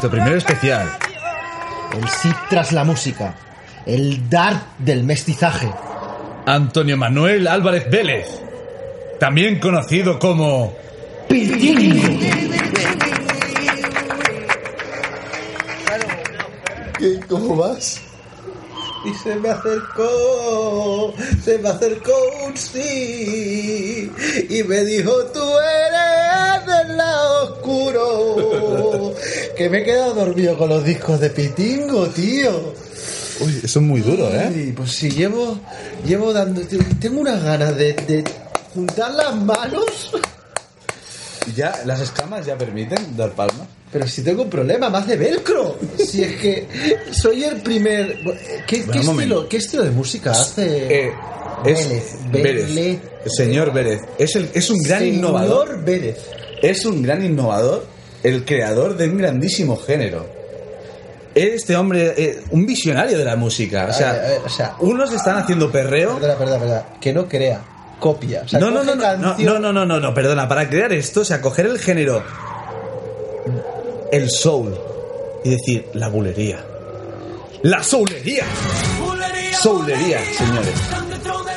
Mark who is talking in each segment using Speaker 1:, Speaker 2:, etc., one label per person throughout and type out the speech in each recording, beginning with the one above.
Speaker 1: nuestro primer especial.
Speaker 2: El sí tras la música. El dart del mestizaje.
Speaker 1: Antonio Manuel Álvarez Vélez, también conocido como
Speaker 2: ¿Qué? ¿Cómo vas? Y se me acercó, se me acercó un sí y me dijo, tú eres del lado oscuro. Que me he quedado dormido con los discos de Pitingo, tío.
Speaker 1: Uy, eso es muy duro, ¿eh?
Speaker 2: Pues si llevo, llevo dando, tengo unas ganas de, de juntar las manos,
Speaker 1: Ya, las escamas ya permiten dar palmas.
Speaker 2: pero si tengo un problema, más de velcro. Si es que soy el primer... ¿Qué,
Speaker 1: Bueno,
Speaker 2: estilo, ¿Qué estilo de música hace?
Speaker 1: Eh, es
Speaker 2: Vélez,
Speaker 1: Vélez.
Speaker 2: Vélez.
Speaker 1: Señor Vélez. Es, el, es un gran
Speaker 2: Señor
Speaker 1: innovador.
Speaker 2: Vélez.
Speaker 1: Es un gran innovador, el creador de un grandísimo género. Este hombre, eh, un visionario de la música. O sea,
Speaker 2: A ver, a ver, o sea,
Speaker 1: unos están haciendo perreo.
Speaker 2: Perdona, perdona, perdona. Que no crea, copia. O sea,
Speaker 1: No, no, no, no, no,
Speaker 2: canción-
Speaker 1: no, no, no, no, no, perdona. Para crear esto, o sea, coger el género, el soul, y decir la bulería. ¡La soulería! Soulería, señores.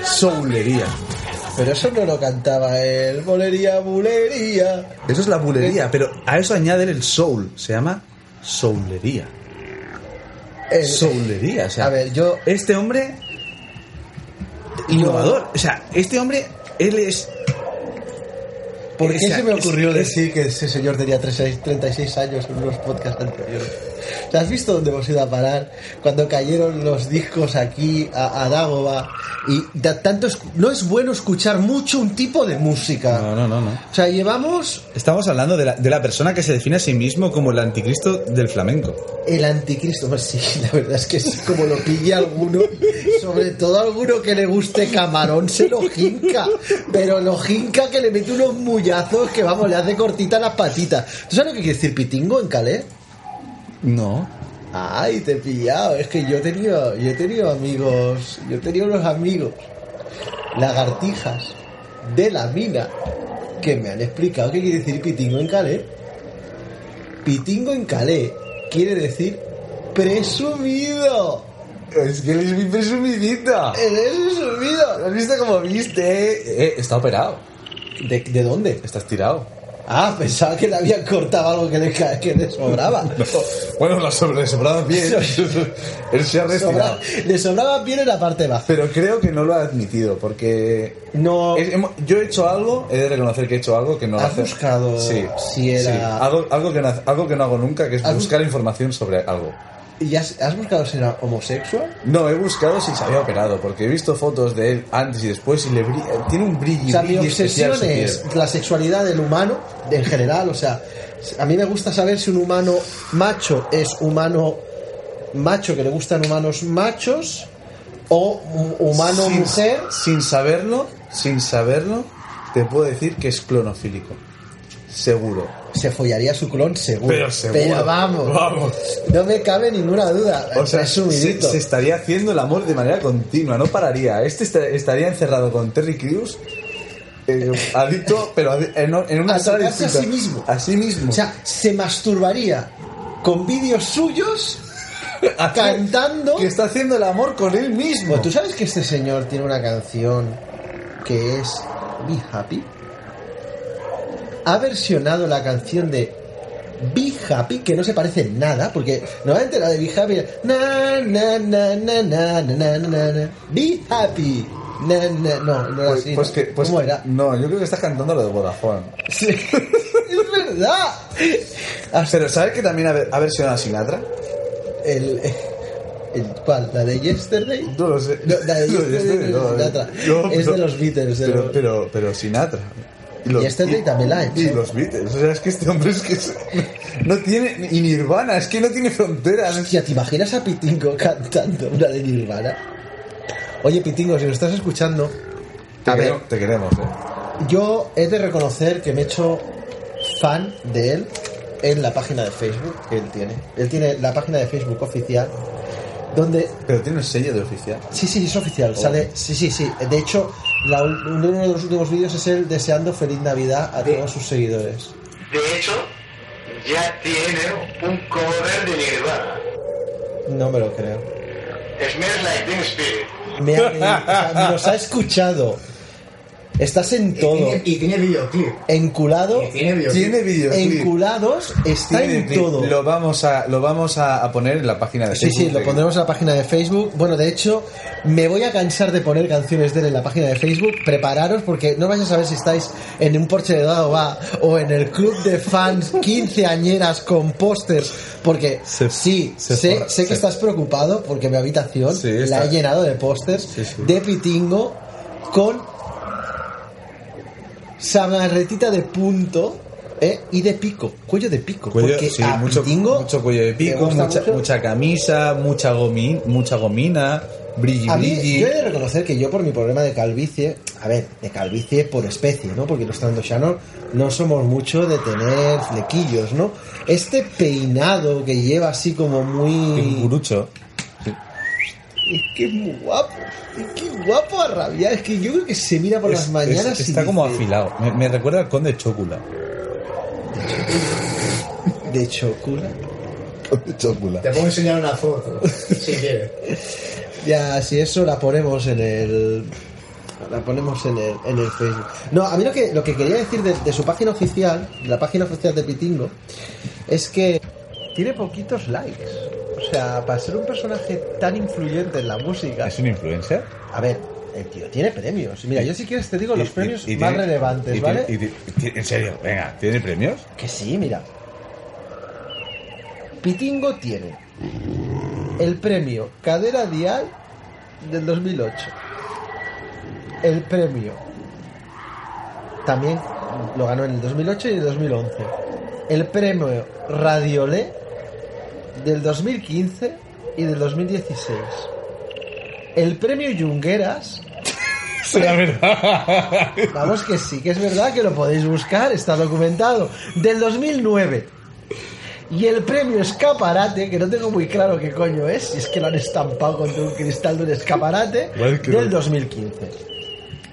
Speaker 1: Soulería.
Speaker 2: Pero eso no lo cantaba él. Bolería, bulería.
Speaker 1: Eso es la bulería, pero a eso añaden el soul. Se llama soulería.
Speaker 2: El-
Speaker 1: Soulería, o sea.
Speaker 2: A ver, yo...
Speaker 1: Este hombre. Innovador. O sea, este hombre, él es.
Speaker 2: ¿Por qué
Speaker 1: o sea,
Speaker 2: se me ocurrió
Speaker 1: es-
Speaker 2: decir que ese señor tenía 36, 36 años en unos podcasts anteriores? ¿Te has visto dónde hemos ido a parar? Cuando cayeron los discos aquí a, a Dagoba. Y da- tanto es- no es bueno escuchar mucho un tipo de música.
Speaker 1: No, no, no, no.
Speaker 2: O sea, llevamos
Speaker 1: Estamos hablando de la, de la persona que se define a sí mismo como el anticristo del flamenco.
Speaker 2: el anticristo. Pues sí, la verdad es que sí, como lo pille alguno, sobre todo alguno que le guste camarón, se lo jinca. Pero lo jinca que le mete unos mullazos que, vamos, le hace cortita las patitas. ¿Tú sabes lo que quiere decir pitingo en Calais?
Speaker 1: No.
Speaker 2: Ay, te he pillado. Es que yo he tenido, yo he tenido amigos, yo he tenido unos amigos, lagartijas de la mina, que me han explicado qué quiere decir pitingo en Calais. Pitingo en Calais quiere decir presumido.
Speaker 1: Es que él es muy presumidita.
Speaker 2: Eres presumido.
Speaker 1: ¿Has visto cómo viste? Eh, está operado.
Speaker 2: ¿De, de dónde?
Speaker 1: Estás tirado.
Speaker 2: Ah, pensaba que le habían cortado algo que le, que le sobraba.
Speaker 1: Bueno, sobre, le sobraba bien. él se ha
Speaker 2: Sobra- le sobraba bien en la parte baja.
Speaker 1: Pero creo que no lo ha admitido, porque
Speaker 2: No.
Speaker 1: Es- yo he hecho algo, he de reconocer que he hecho algo que no
Speaker 2: ¿Has
Speaker 1: hace-
Speaker 2: buscado
Speaker 1: sí,
Speaker 2: si era-
Speaker 1: sí. Algo, algo, que no, algo que no hago nunca, que es
Speaker 2: ¿Has
Speaker 1: buscar información sobre algo.
Speaker 2: ¿Y has, has buscado si era homosexual?
Speaker 1: No, he buscado si se había operado, porque he visto fotos de él antes y después y le bri- tiene un brillo,
Speaker 2: O sea, mi
Speaker 1: brillo
Speaker 2: obsesión es la sexualidad del humano en general. O sea, a mí me gusta saber si un humano macho es humano macho que le gustan humanos machos o humano
Speaker 1: Sin-
Speaker 2: mujer.
Speaker 1: Sin saberlo, sin saberlo, te puedo decir que es clonofílico. Seguro.
Speaker 2: Se follaría su clon seguro.
Speaker 1: Pero seguro.
Speaker 2: Pero vamos,
Speaker 1: Vamos.
Speaker 2: no me cabe ninguna duda.
Speaker 1: O sea, se, se estaría haciendo el amor de manera continua, no pararía. Este esta- estaría encerrado con Terry Crews, eh, adicto, pero adi- en, en una
Speaker 2: A
Speaker 1: sala
Speaker 2: a sí mismo.
Speaker 1: A sí mismo.
Speaker 2: O sea, se masturbaría con vídeos suyos cantando.
Speaker 1: Que está haciendo el amor con él mismo.
Speaker 2: Bueno, ¿Tú sabes que este señor tiene una canción que es Be Happy? Ha versionado la canción de Be Happy, que no se parece en nada, porque normalmente la de Be Happy es na na na na na na na na Be Happy. Na, na, no, no era
Speaker 1: Pues,
Speaker 2: así.
Speaker 1: pues
Speaker 2: ¿no?
Speaker 1: que, pues
Speaker 2: ¿Cómo era?
Speaker 1: No, yo creo que estás cantando lo de Vodafone.
Speaker 2: Sí, es verdad. Hasta
Speaker 1: Pero ¿sabes que también ha, versionado a Sinatra?
Speaker 2: el, el- ¿Cuál? ¿La de Yesterday?
Speaker 1: No lo sé.
Speaker 2: No, la de Yesterday
Speaker 1: no,
Speaker 2: es Sinatra. de los Beatles. de
Speaker 1: Pero,
Speaker 2: los-
Speaker 1: pero, pero Sinatra. Y los-
Speaker 2: Yesterday
Speaker 1: y-
Speaker 2: también la ha hecho.
Speaker 1: Y los Beatles. O sea, es que este hombre es que es- no tiene. Y Nirvana, es que no tiene fronteras.
Speaker 2: Hostia, ¿te imaginas a Pitingo cantando una de Nirvana? Oye, Pitingo, si lo estás escuchando,
Speaker 1: Te,
Speaker 2: a ver,
Speaker 1: te queremos, eh.
Speaker 2: yo he de reconocer que me he hecho fan de él en la página de Facebook que él tiene. Él tiene la página de Facebook oficial donde
Speaker 1: Pero tiene un sello de oficial.
Speaker 2: Sí, sí, es oficial.
Speaker 1: Oh.
Speaker 2: Sale, sí, sí, sí. De hecho, la uno de los últimos vídeos es él deseando feliz Navidad a todos sus seguidores.
Speaker 3: De hecho, ya tiene un cover de Nirvana.
Speaker 2: No me lo creo.
Speaker 3: Smells Like Teen Spirit.
Speaker 2: Me ha, o sea, nos ha escuchado. Estás en todo.
Speaker 4: y tiene videoclip.
Speaker 2: Enculado.
Speaker 4: Y tiene videoclip.
Speaker 1: Tiene videoclip.
Speaker 2: Enculados está
Speaker 1: Tiene
Speaker 2: en todo.
Speaker 1: Lo vamos a, lo vamos a, a poner en la página de
Speaker 2: Sí,
Speaker 1: Facebook.
Speaker 2: sí, lo pondremos en la página de Facebook. Bueno, de hecho, me voy a cansar de poner canciones de él en la página de Facebook. Prepararos porque no vais a saber si estáis en un porche de dado va o en el club de fans 15 añeras con pósters. Porque
Speaker 1: Se-
Speaker 2: sí,
Speaker 1: se
Speaker 2: sé,
Speaker 1: forra-
Speaker 2: sé que
Speaker 1: se-
Speaker 2: estás preocupado porque mi habitación
Speaker 1: Sí,
Speaker 2: la
Speaker 1: está-
Speaker 2: he llenado de pósters
Speaker 1: Sí, sí.
Speaker 2: de Pitingo con samarretita de punto eh, y de pico, cuello de pico.
Speaker 1: Cuello-
Speaker 2: porque
Speaker 1: sí,
Speaker 2: a
Speaker 1: mucho,
Speaker 2: Pitingo
Speaker 1: mucho cuello de pico, mucha, mucha camisa, mucha, gomi, mucha gomina, brilli
Speaker 2: A mí,
Speaker 1: brilli.
Speaker 2: yo he de reconocer que yo por mi problema de calvicie, a ver, de calvicie por especie, ¿no? Porque los Shannon no somos mucho de tener flequillos, ¿no? Este peinado que lleva así como muy... Es que es muy guapo, es que es guapo a rabiar, es que yo creo que se mira por
Speaker 1: Es-
Speaker 2: las mañanas
Speaker 1: es-
Speaker 2: y
Speaker 1: está como
Speaker 2: dice,
Speaker 1: afilado. Me, me recuerda al conde Chocula.
Speaker 2: De chocula.
Speaker 1: Conde Chocula.
Speaker 4: Te puedo enseñar una foto, si quieres.
Speaker 2: Ya, si eso la ponemos en el. La ponemos en el, en el Facebook. No, a mí lo que, lo que quería decir de, de su página oficial, de la página oficial de Pitingo, es que tiene poquitos likes. O sea, para ser un personaje tan influyente en la música.
Speaker 1: ¿Es un influencer?
Speaker 2: A ver, el tío tiene premios. Mira, yo si quieres te digo los
Speaker 1: Y-
Speaker 2: premios
Speaker 1: y
Speaker 2: más
Speaker 1: tiene-
Speaker 2: relevantes, ¿vale?
Speaker 1: en serio, venga, ¿tiene premios?
Speaker 2: Que sí, mira. Pitingo tiene el premio Cadera Dial del 2008. El premio también lo ganó en el 2008 y el 2011. El premio Radiolé del 2015 y del 2016. El premio Yungueras
Speaker 1: la verdad.
Speaker 2: Vamos que sí, que es verdad que lo podéis buscar, está documentado. Del 2009. Y el premio Escaparate, que no tengo muy claro qué coño es, si es que lo han estampado contra un cristal de un escaparate, del
Speaker 1: lo-
Speaker 2: 2015.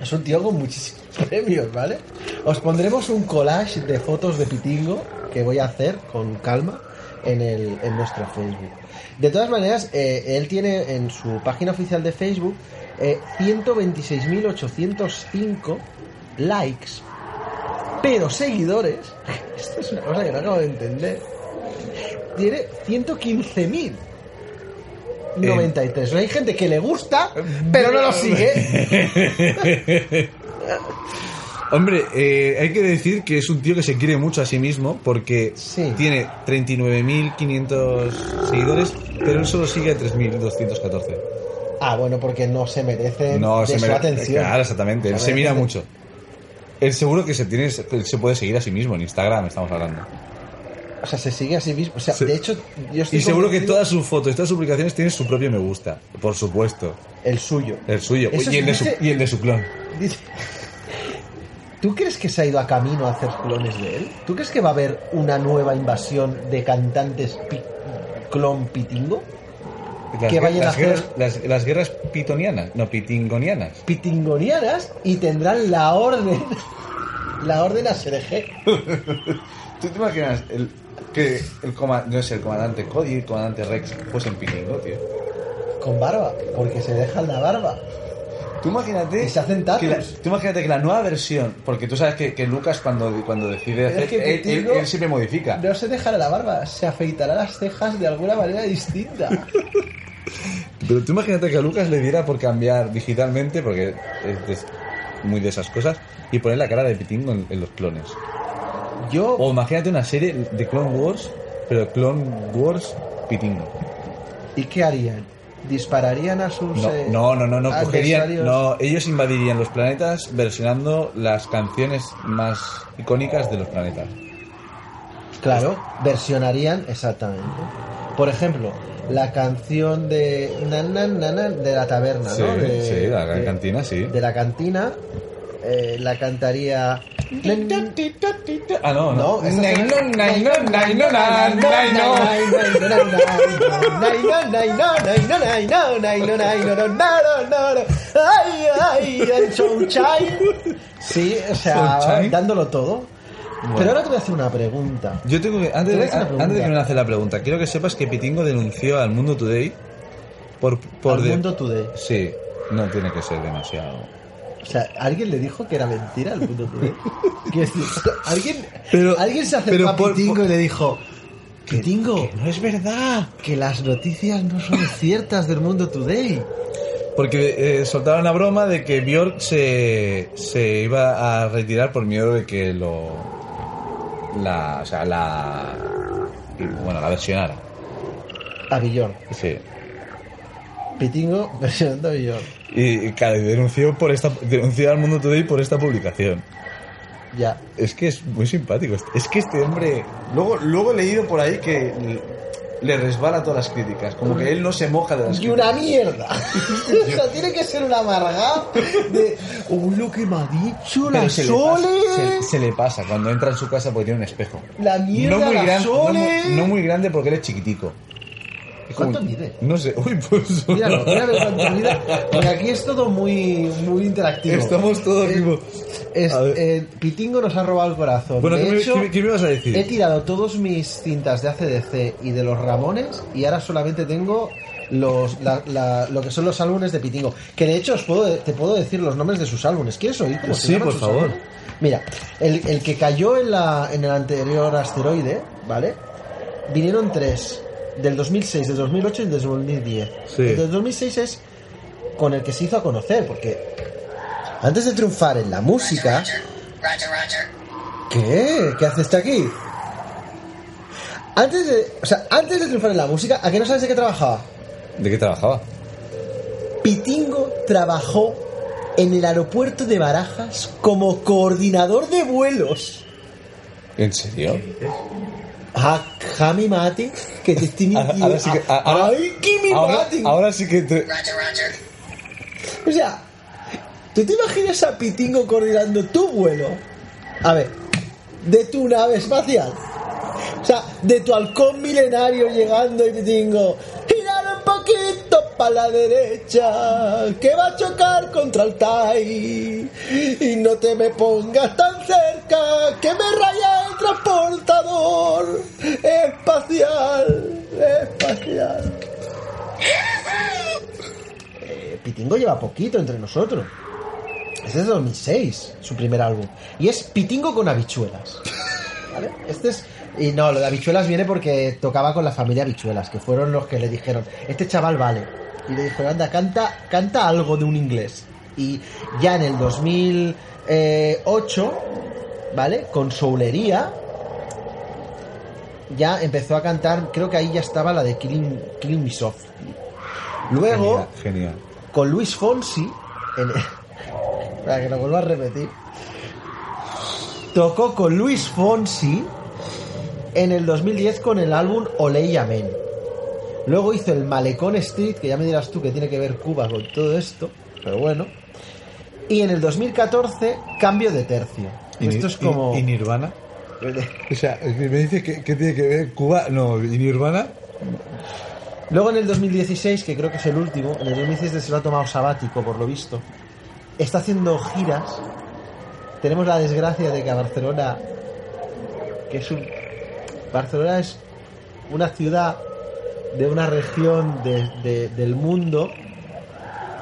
Speaker 2: Es un tío con muchísimos premios, ¿vale? Os pondremos un collage de fotos de Pitingo que voy a hacer con calma en, el, en nuestro Facebook. De todas maneras, eh, él tiene en su página oficial de Facebook eh, 126.805 likes, pero seguidores, esto es una cosa que no acabo de entender, tiene 115.000. 93. Hay gente que le gusta, pero no lo sigue.
Speaker 1: Hombre, eh, hay que decir que es un tío que se quiere mucho a sí mismo porque
Speaker 2: Sí.
Speaker 1: tiene 39.500 seguidores, pero él solo sigue a 3.214.
Speaker 2: Ah, bueno, porque no se merece
Speaker 1: No,
Speaker 2: de
Speaker 1: se
Speaker 2: su atención.
Speaker 1: Claro, exactamente. Él se mira mucho. Él seguro que se tiene, se puede seguir a sí mismo en Instagram, estamos hablando.
Speaker 2: O sea, se sigue a sí mismo. O sea,
Speaker 1: Sí.
Speaker 2: de hecho, yo estoy
Speaker 1: Y seguro que todas sus fotos, todas sus publicaciones tienen su propio me gusta, por supuesto.
Speaker 2: El suyo.
Speaker 1: El suyo
Speaker 2: Eso
Speaker 1: y el, de su, y el de su clon.
Speaker 2: Dice- ¿Tú crees que se ha ido a camino a hacer clones de él? ¿Tú crees que va a haber una nueva invasión de cantantes pi- clon pitingo?
Speaker 1: Las,
Speaker 2: Que vayan a hacer-
Speaker 1: guerras, las, las guerras pitonianas, no pitingonianas.
Speaker 2: Pitingonianas y tendrán la orden. La orden a.
Speaker 1: ¿Tú te imaginas el, que el, coma- no sé, el comandante Cody y el comandante Rex fuesen pitingo, tío?
Speaker 2: Con barba, porque se dejan la barba.
Speaker 1: Tú imagínate.
Speaker 2: Y se hacen
Speaker 1: que la, tú imagínate que la nueva versión, porque tú sabes que, que Lucas cuando, cuando decide hacer,
Speaker 2: es que
Speaker 1: él, él-
Speaker 2: Pitingo-
Speaker 1: él siempre modifica.
Speaker 2: No se dejará la barba, se afeitará las cejas de alguna manera distinta.
Speaker 1: Pero tú imagínate que a Lucas le diera por cambiar digitalmente, porque es muy de esas cosas, y poner la cara de Pitingo en, en los clones.
Speaker 2: Yo,
Speaker 1: O imagínate una serie de Clone Wars, pero Clone Wars Pitingo.
Speaker 2: ¿y qué harían? ¿Dispararían a sus
Speaker 1: No,
Speaker 2: eh,
Speaker 1: no, no, no, no, cogerían, no, ellos invadirían los planetas versionando las canciones más icónicas de los planetas.
Speaker 2: Claro, versionarían exactamente. Por ejemplo, la canción de na, na, na, na, de la taberna,
Speaker 1: Sí,
Speaker 2: ¿no? De-
Speaker 1: sí, la
Speaker 2: de-
Speaker 1: cantina, sí.
Speaker 2: De la cantina eh, la cantaría
Speaker 1: Ah, no, no.
Speaker 2: Sí, o sea, dándolo todo. Pero ahora te voy a hacer una pregunta.
Speaker 1: Yo tengo que,
Speaker 2: Te
Speaker 1: antes de, que me hace la pregunta, quiero que sepas que Pitingo denunció al Mundo Today por... por
Speaker 2: Al
Speaker 1: de-
Speaker 2: mundo today.
Speaker 1: Sí, no tiene que ser demasiado.
Speaker 2: O sea, ¿alguien le dijo que era mentira el mundo today? Quiero decir, ¿alguien,
Speaker 1: Pero-
Speaker 2: alguien se acercó a Pitingo
Speaker 1: por-
Speaker 2: y le dijo... Pitingo,
Speaker 1: No es verdad.
Speaker 2: que las noticias no son ciertas del mundo today.
Speaker 1: Porque eh, soltaron la broma de que Björk se, se iba a retirar por miedo de que lo... La... O sea, la... Bueno, la versionara.
Speaker 2: A Billón.
Speaker 1: Sí.
Speaker 2: Pitingo versionando a Billón.
Speaker 1: Y, y, claro, y denunció, por esta, denunció al Mundo Today por esta publicación.
Speaker 2: Ya.
Speaker 1: Es que es muy simpático. Es que este hombre. Luego, luego he leído por ahí que le resbala todas las críticas. Como que él no se moja de las
Speaker 2: Y una
Speaker 1: críticas.
Speaker 2: mierda. o sea, tiene que ser una amargada de. Uy, lo que me ha dicho la
Speaker 1: se le,
Speaker 2: Sole.
Speaker 1: pasa, se, se le pasa cuando entra en su casa porque tiene un espejo.
Speaker 2: La mierda,
Speaker 1: no muy,
Speaker 2: la
Speaker 1: gran- no,
Speaker 2: Sole.
Speaker 1: muy, no muy grande porque él es chiquitico.
Speaker 2: ¿Cuánto mide?
Speaker 1: No sé. Uy, pues.
Speaker 2: Míralo, mira a ver cuánto mide. Porque aquí es todo muy, muy interactivo.
Speaker 1: Estamos todos
Speaker 2: Eh, es-
Speaker 1: ver.
Speaker 2: eh, Pitingo nos ha robado el corazón.
Speaker 1: Bueno,
Speaker 2: de
Speaker 1: ¿qué me-
Speaker 2: hecho,
Speaker 1: me- qué me ibas a decir?
Speaker 2: He tirado todos mis cintas de ACDC y de los Ramones y ahora solamente tengo los, la- la- lo que son los álbumes de Pitingo. Que de hecho os puedo, te puedo decir los nombres de sus álbumes. ¿Quieres oír cómo
Speaker 1: Sí, por favor.
Speaker 2: álbumes? Mira, el, el que cayó en, la, en el anterior asteroide, ¿vale? Vinieron tres. Del 2006, del 2008 y del 2010.
Speaker 1: Sí.
Speaker 2: El del 2006 es con el que se hizo a conocer, porque antes de triunfar en la música... ¿Qué? ¿Qué haces aquí? Antes de, o sea, antes de triunfar en la música, ¿a qué no sabes de qué trabajaba?
Speaker 1: ¿De qué trabajaba?
Speaker 2: Pitingo trabajó en el aeropuerto de Barajas como coordinador de vuelos.
Speaker 1: ¿En serio?
Speaker 2: Jami Mati, que te estoy mintiendo.
Speaker 1: ahora sí que. ahora-
Speaker 2: ¡Ay, Kimi
Speaker 1: ahora,
Speaker 2: Mati!
Speaker 1: ahora sí que. te-
Speaker 2: O sea, ¿tú te imaginas a Pitingo coordinando tu vuelo? A ver, de tu nave espacial. O sea, de tu halcón milenario llegando y Pitingo. Poquito para la derecha, que va a chocar contra el TAI. Y no te me pongas tan cerca, que me raya el transportador espacial. Espacial. Eh, Pitingo lleva poquito entre nosotros. Es de 2006, su primer álbum. Y es Pitingo con habichuelas. Este es. Y no, lo de habichuelas viene porque tocaba con la familia habichuelas, que fueron los que le dijeron, este chaval vale. Y le dijeron, anda, canta, canta algo de un inglés. Y ya en el 2008, ¿vale? Con Soulería, ya empezó a cantar, creo que ahí ya estaba la de Killing, Killing Me Soft. Luego,
Speaker 1: Genial, genial.
Speaker 2: con Luis Fonsi, en- para que lo vuelva a repetir, tocó con Luis Fonsi en el 2010 con el álbum Ole y Amén. Luego hizo el Malecón Street, que ya me dirás tú que tiene que ver Cuba con todo esto, pero bueno. Y en el 2014, cambio de tercio.
Speaker 1: ¿Y,
Speaker 2: Esto es
Speaker 1: y-
Speaker 2: como...
Speaker 1: ¿Y Nirvana? O sea, me dices que, que tiene que ver Cuba. No, ¿y Nirvana?
Speaker 2: Luego en el 2016, que creo que es el último, en el 2016 se lo ha tomado sabático, por lo visto, está haciendo giras. Tenemos la desgracia de que a Barcelona, que es un... Barcelona es una ciudad de una región de- de- del mundo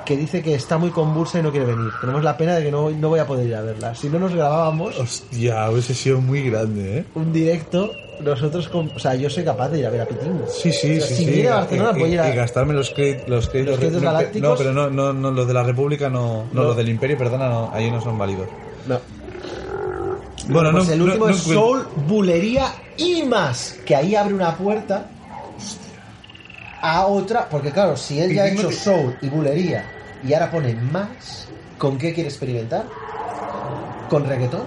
Speaker 2: que dice que está muy convulsa y no quiere venir. Tenemos la pena de que no, no voy a poder ir a verla. Si no nos grabábamos
Speaker 1: Hostia, hubiese sido muy grande, ¿eh?
Speaker 2: un directo, nosotros, con, o sea, yo soy capaz de ir a ver a Pitingo.
Speaker 1: Sí, sí,
Speaker 2: O sea,
Speaker 1: sí.
Speaker 2: si
Speaker 1: sí.
Speaker 2: viene a Barcelona,
Speaker 1: y,
Speaker 2: voy a ir a-
Speaker 1: y gastarme los, créditos los créditos.
Speaker 2: Los galácticos.
Speaker 1: No, pero no, no, no, los de la República no. No,
Speaker 2: No.
Speaker 1: los del Imperio, perdona, no, ahí no son válidos.
Speaker 2: No.
Speaker 1: Bueno,
Speaker 2: Pues
Speaker 1: no.
Speaker 2: el último
Speaker 1: no
Speaker 2: es Soul, Bulería y más. Que ahí abre una puerta a otra. Porque claro, si él ya ha hecho Soul y Bulería y ahora pone más, ¿con qué quiere experimentar? ¿Con reggaetón?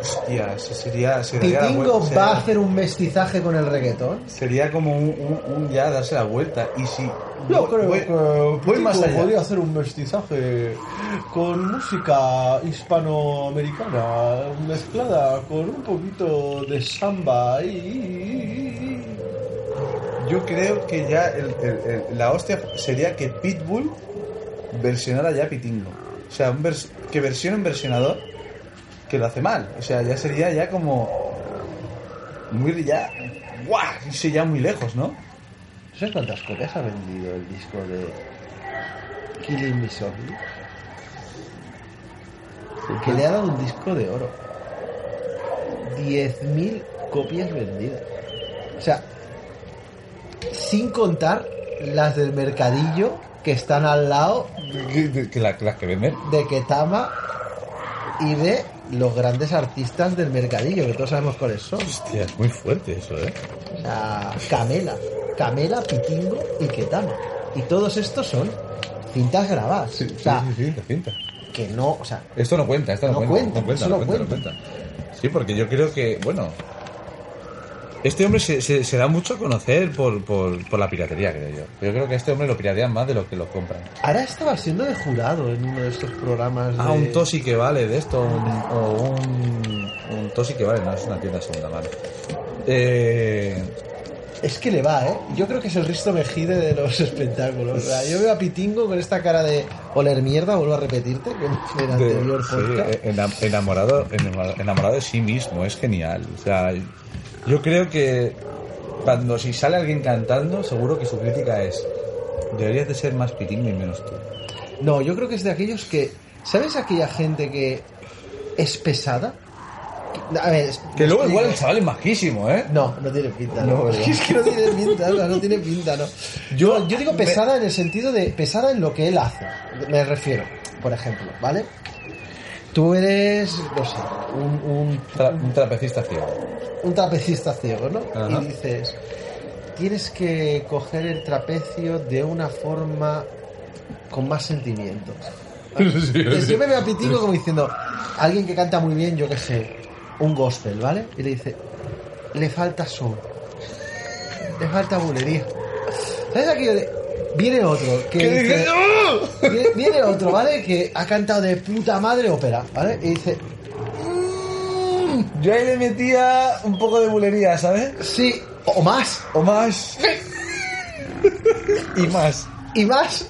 Speaker 1: Hostia, ese sería. se
Speaker 2: ¿Pitingo
Speaker 1: vuelta,
Speaker 2: va a hacer un mestizaje con el reggaetón?
Speaker 1: Sería como un, un- un ya darse la vuelta. Y si.
Speaker 2: Yo
Speaker 1: voy-
Speaker 2: creo
Speaker 1: voy-
Speaker 2: que
Speaker 1: voy más allá.
Speaker 2: podría hacer un mestizaje con música hispanoamericana mezclada con un poquito de samba y
Speaker 1: Yo creo que ya el- el- el- la hostia sería que Pitbull versionara ya Pitingo. O sea, un vers- que versione un versionador que lo hace mal. O sea, ya sería ya como. Muy ya. ¡Guau! Sí, ya muy lejos, ¿no?
Speaker 2: ¿Sabes cuántas copias ha vendido el disco de Killing Me Softly? Que le ha dado un disco de oro. 10.000 copias vendidas. O sea, sin contar las del mercadillo que están al lado
Speaker 1: la- las que venden.
Speaker 2: de Ketama y de los grandes artistas del mercadillo, que todos sabemos cuáles son.
Speaker 1: Hostia, es muy fuerte eso, ¿eh?
Speaker 2: O sea, Camela, Camela, Pitingo y Ketama. Y todos estos son cintas grabadas.
Speaker 1: Sí,
Speaker 2: o sea,
Speaker 1: sí, sí, sí, cinta.
Speaker 2: que no, o sea,
Speaker 1: Esto no cuenta, esto no,
Speaker 2: No
Speaker 1: cuenta,
Speaker 2: cuenta, eso no cuenta.
Speaker 1: cuenta. Sí, porque yo creo que, bueno, este hombre se, se- se da mucho a conocer por, por, por la piratería, creo yo. Yo creo que a este hombre lo piratean más de lo que lo compran.
Speaker 2: ahora estaba siendo de jurado en uno de estos programas.
Speaker 1: Ah,
Speaker 2: de-
Speaker 1: un Tosi que vale de esto, un, o un, un Tosi que vale, no, es una tienda de segunda mano. Eh,
Speaker 2: Es que le va, ¿eh? Yo creo que es el Risto Mejide de los espectáculos. O sea, yo veo a Pitingo con esta cara de oler mierda, vuelvo a repetirte, como en el anterior
Speaker 1: sí,
Speaker 2: podcast.
Speaker 1: eh, enam- enamorado, enamorado, enamorado de sí mismo, es genial. O sea, yo creo que cuando si sale alguien cantando, seguro que su crítica es deberías de ser más pitingo y menos tú.
Speaker 2: No, yo creo que es de aquellos que. ¿Sabes aquella gente que es pesada? A ver,
Speaker 1: Que luego igual el chaval es majísimo, ¿eh?
Speaker 2: No, no tiene pinta,
Speaker 1: No,
Speaker 2: ¿no? es que no tiene pinta, no, no tiene pinta, ¿no? Yo, yo digo pesada en el sentido de pesada en lo que él hace. Me refiero, por ejemplo, ¿vale? Tú eres, no sé, un, un,
Speaker 1: Tra- un trapecista ciego.
Speaker 2: un trapecista ciego, ¿no?
Speaker 1: Ajá.
Speaker 2: Y dices, tienes que coger el trapecio de una forma con más sentimientos. Entonces, yo me veo a como diciendo, alguien que canta muy bien, yo qué sé, un gospel, ¿vale? Y le dice, le falta soul, le falta bulería. ¿Sabes aquello de, viene otro que
Speaker 1: ¿Qué
Speaker 2: viene, viene otro, ¿vale? Que ha cantado de puta madre ópera, ¿vale? Y dice,
Speaker 1: Yo ahí le metía un poco de bulería, ¿sabes?
Speaker 2: sí, o más,
Speaker 1: O más. y más.
Speaker 2: y más.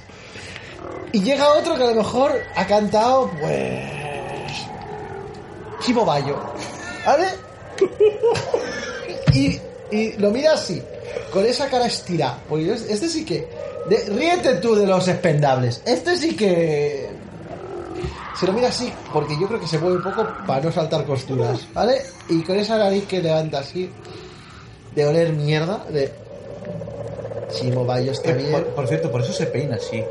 Speaker 2: Y llega otro que a lo mejor ha cantado, pues. Chivo Bayo. ¿Vale? Y, y lo mira así, con esa cara estirada. Pues yo- este sí que. De- ríete tú de los expendables. Este sí que. Se lo mira así, porque yo creo que se mueve un poco para no saltar costuras, ¿vale? Y con esa nariz que levanta así, de oler mierda, de. Chimo Bayo está
Speaker 1: Eh,
Speaker 2: bien.
Speaker 1: por, por cierto, por eso se peina así.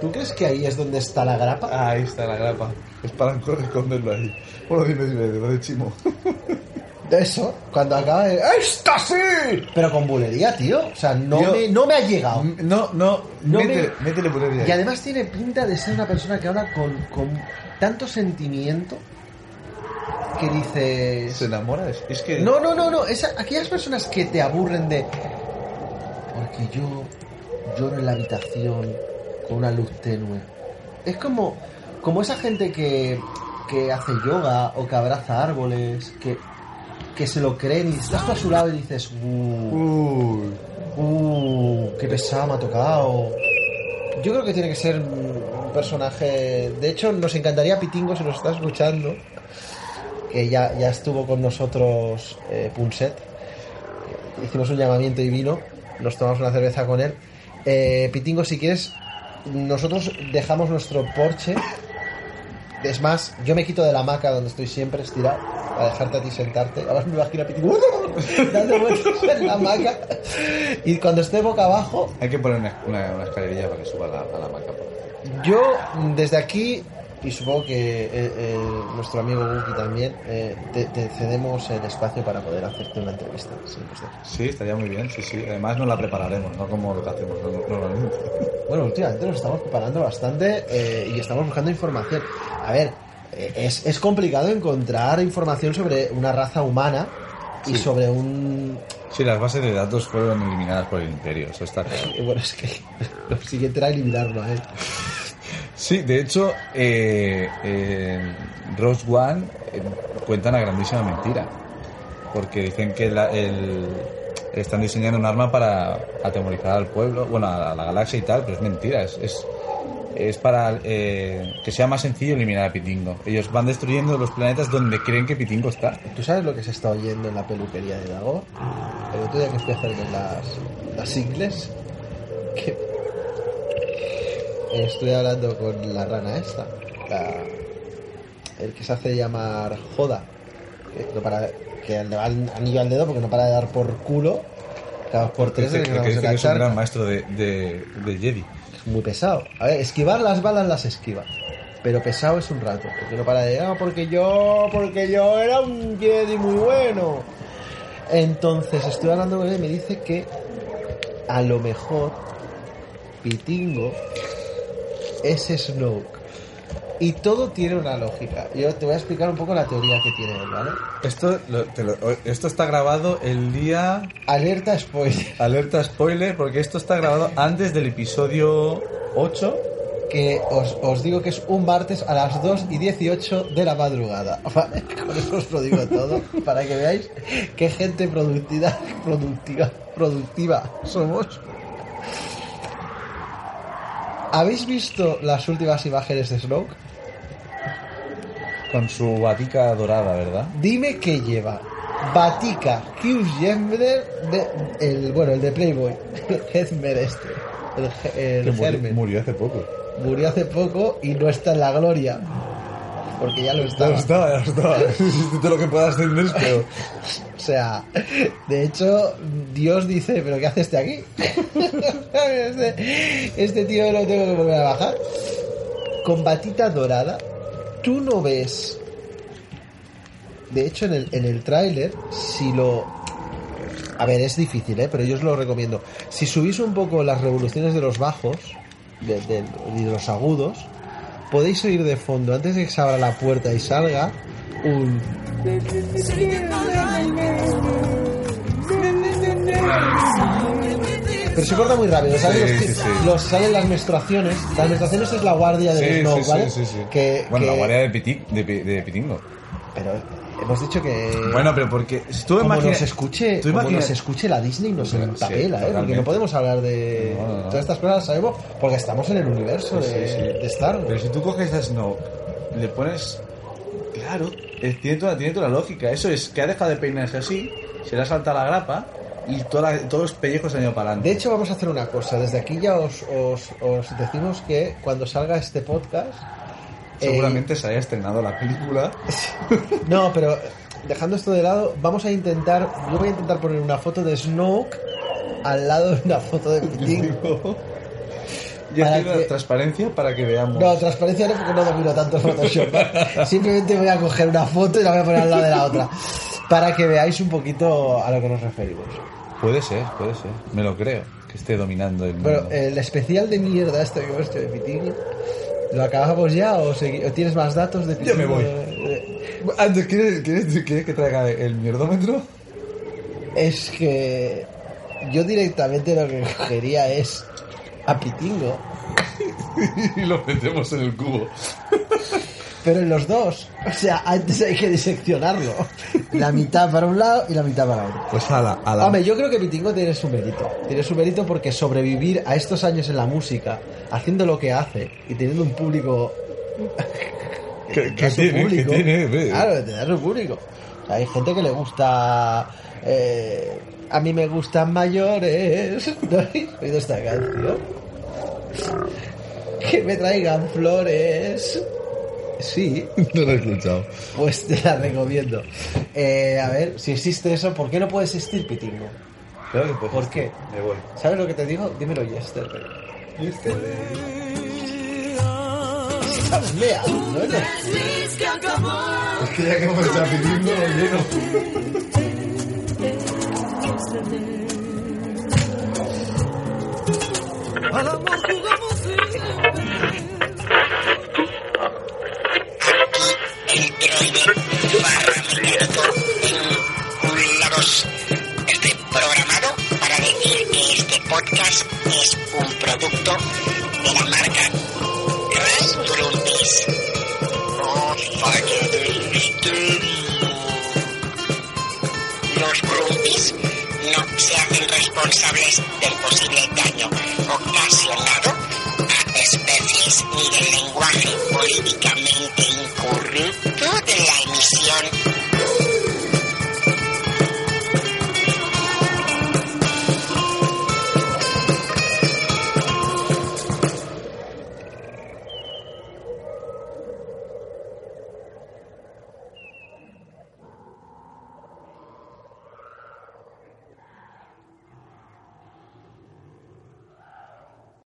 Speaker 2: ¿Tú crees que ahí es donde está la grapa?
Speaker 1: Ahí está la grapa. Es para esconderlo ahí. Bueno, dime, dime, dime, de chimo.
Speaker 2: De eso, cuando acaba de. ¡Esta sí! Pero con bulería, tío. O sea, no, me, no me ha llegado.
Speaker 1: No, no,
Speaker 2: No
Speaker 1: métele,
Speaker 2: me-
Speaker 1: métele bulería.
Speaker 2: Y además tiene pinta de ser una persona que habla con, con tanto sentimiento que dices.
Speaker 1: se enamora. Es, es que.
Speaker 2: No, no, no, no. Esa, aquellas personas que te aburren de. Porque yo lloro en la habitación con una luz tenue. Es como, como esa gente que, que hace yoga o que abraza árboles, que, que se lo creen y estás tú a su lado y dices, uh, uh, qué pesado me ha tocado. Yo creo que tiene que ser un personaje. De hecho, nos encantaría Pitingo si nos está escuchando. Que ya, ya estuvo con nosotros eh, Punset. Hicimos un llamamiento y vino. Nos tomamos una cerveza con él. Eh, Pitingo, si quieres, nosotros dejamos nuestro Porsche. Es más, yo me quito de la hamaca donde estoy siempre estirado para dejarte a ti sentarte. Ahora me imagino a Pitingo dando vueltas en la hamaca. Y cuando esté boca abajo,
Speaker 1: Hay que poner una, una, una escalerilla para que suba a la, a la maca. por favor.
Speaker 2: Yo, desde aquí, y supongo que eh, eh, nuestro amigo Guki también, eh, te, te cedemos el espacio para poder hacerte una entrevista. si.
Speaker 1: Sí, estaría muy bien, sí, sí. Además nos la prepararemos, no como lo que hacemos normalmente.
Speaker 2: Bueno, últimamente nos estamos preparando bastante eh, y estamos buscando información. A ver, es, es complicado encontrar información sobre una raza humana y
Speaker 1: Sí.
Speaker 2: sobre un...
Speaker 1: Sí, las bases de datos fueron eliminadas por el imperio, eso está claro.
Speaker 2: eh, Bueno, es que lo siguiente era eliminarlo a él.
Speaker 1: Sí, de hecho, eh, en Rose One eh, cuenta una grandísima mentira. Porque dicen que la- el- están diseñando un arma para atemorizar al pueblo, bueno, a la galaxia y tal, pero es mentira. Es, es, es para eh, que sea más sencillo eliminar a Pitingo. Ellos van destruyendo los planetas donde creen que Pitingo está.
Speaker 2: ¿Tú sabes lo que se está oyendo en la peluquería de Dago? El otro día que fui a hacerme las, las ingles, que estoy hablando con la rana esta, la- el que se hace llamar Joda, que, no para, que le va el anillo al dedo porque no para de dar por culo, cada por tres
Speaker 1: que,
Speaker 2: que
Speaker 1: que que es un gran maestro de, de, de Jedi.
Speaker 2: Muy pesado. A ver, esquivar las balas las esquiva. Pero pesado es un rato. Porque no para de. Ah, porque yo. Porque yo era un Jedi muy bueno. Entonces estoy hablando con él y me dice que a lo mejor Pitingo es Snoke. Y todo tiene una lógica. Yo te voy a explicar un poco la teoría que tiene él, ¿vale?
Speaker 1: Esto, lo- te lo- esto está grabado el día
Speaker 2: Alerta spoiler.
Speaker 1: Alerta spoiler, porque esto está grabado antes del episodio 8.
Speaker 2: que os, os digo que es un martes a las 2 y 18 de la madrugada. ¿vale? Con eso os lo digo todo, para que veáis qué gente productiva, productiva, productiva somos. ¿Habéis visto las últimas imágenes de Snoke?
Speaker 1: Con su batica dorada, ¿verdad?
Speaker 2: Dime qué lleva. Batica, Hugh Jember, de, el, bueno, el de Playboy, el Hezmer este, el,
Speaker 1: Que murió, murió hace poco.
Speaker 2: Murió hace poco y no está en la gloria. Porque ya lo estaba.
Speaker 1: Ya está, ya está. Todo lo que puedas hacer es peor.
Speaker 2: O sea, de hecho, Dios dice, ¿pero qué hace este aquí? este, este tío lo tengo que volver a bajar. Con batita dorada, tú no ves... De hecho, en el, en el tráiler, si lo... A ver, es difícil, ¿eh? pero yo os lo recomiendo. Si subís un poco las revoluciones de los bajos de- de- y de los agudos, podéis oír de fondo, antes de que se abra la puerta y salga, un... Pero se corta muy rápido, ¿sabes?
Speaker 1: Sí,
Speaker 2: los,
Speaker 1: sí, sí.
Speaker 2: los- salen las menstruaciones. Las menstruaciones es la guardia de
Speaker 1: Sí,
Speaker 2: Snoke,
Speaker 1: sí,
Speaker 2: ¿vale?
Speaker 1: sí, sí, sí.
Speaker 2: Que,
Speaker 1: Bueno, la guardia de, Piti- de, de Pitingo.
Speaker 2: Pero hemos dicho que.
Speaker 1: Bueno, pero porque si tú
Speaker 2: como
Speaker 1: imaginas...
Speaker 2: nos escuche,
Speaker 1: tú
Speaker 2: como
Speaker 1: imaginas-
Speaker 2: nos escuche la Disney nos empapela, ¿eh? Porque no podemos hablar de
Speaker 1: No, no, no.
Speaker 2: todas estas cosas, las sabemos, porque estamos en el universo de,
Speaker 1: sí.
Speaker 2: de Star Wars.
Speaker 1: Pero si tú coges a Snow, le pones... Claro, tiene toda, tiene toda la lógica. Eso es que ha dejado de peinarse así, se le ha saltado la grapa y toda la- todos los pellejos han ido para adelante.
Speaker 2: De hecho, vamos a hacer una cosa. Desde aquí ya os, os, os decimos que cuando salga este podcast. eh,
Speaker 1: Seguramente se haya estrenado la película.
Speaker 2: No, pero dejando esto de lado, vamos a intentar. Yo voy a intentar poner una foto de Snoke al lado de una foto de Pitingo.
Speaker 1: Y
Speaker 2: Para
Speaker 1: hacer
Speaker 2: que-
Speaker 1: transparencia para que veamos.
Speaker 2: No, transparencia no, porque no domino tanto Photoshop. ¿vale? Simplemente voy a coger una foto y la voy a poner al lado de la otra. Para que veáis un poquito a lo que nos referimos.
Speaker 1: Puede ser, puede ser. Me lo creo, que esté dominando el mundo.
Speaker 2: Bueno, el especial de mierda este que hemos hecho de Pitingo. ¿Lo acabamos ya o, tienes más datos de
Speaker 1: Ya me voy. Antes, ¿quieres, quieres, quieres que traiga el mierdómetro?
Speaker 2: Es que yo directamente lo que cogería es a Pitingo.
Speaker 1: y lo metemos en el cubo.
Speaker 2: Pero en los dos. O sea, antes hay que diseccionarlo. La mitad para un lado y la mitad para otro.
Speaker 1: Pues a la. A la...
Speaker 2: Hombre, yo creo que Pitingo tiene su mérito. Tiene su mérito porque sobrevivir a estos años en la música, haciendo lo que hace y teniendo un público.
Speaker 1: ¿Qué-
Speaker 2: que público.
Speaker 1: tiene?
Speaker 2: Claro, te da su público. O sea, hay gente que le gusta. eh, a mí me gustan mayores. ¿No habéis oído esta canción? Que me traigan flores. Sí,
Speaker 1: No lo he escuchado.
Speaker 2: pues te la recomiendo. Eh, a ver, si existe eso, ¿por qué no puede existir Pitingo?
Speaker 1: Claro que puedes.
Speaker 2: ¿Por qué?
Speaker 1: Me voy.
Speaker 2: ¿Sabes lo que te digo? Dímelo, Yesterday. Estás ¿no?
Speaker 1: Es que ya que hemos estado pidiendo, lleno.
Speaker 5: Podcast es un producto de la marca Brundis. Oh. Los Brundis no se hacen responsables del posible daño ocasionado a especies ni del lenguaje políticamente incorrecto de la emisión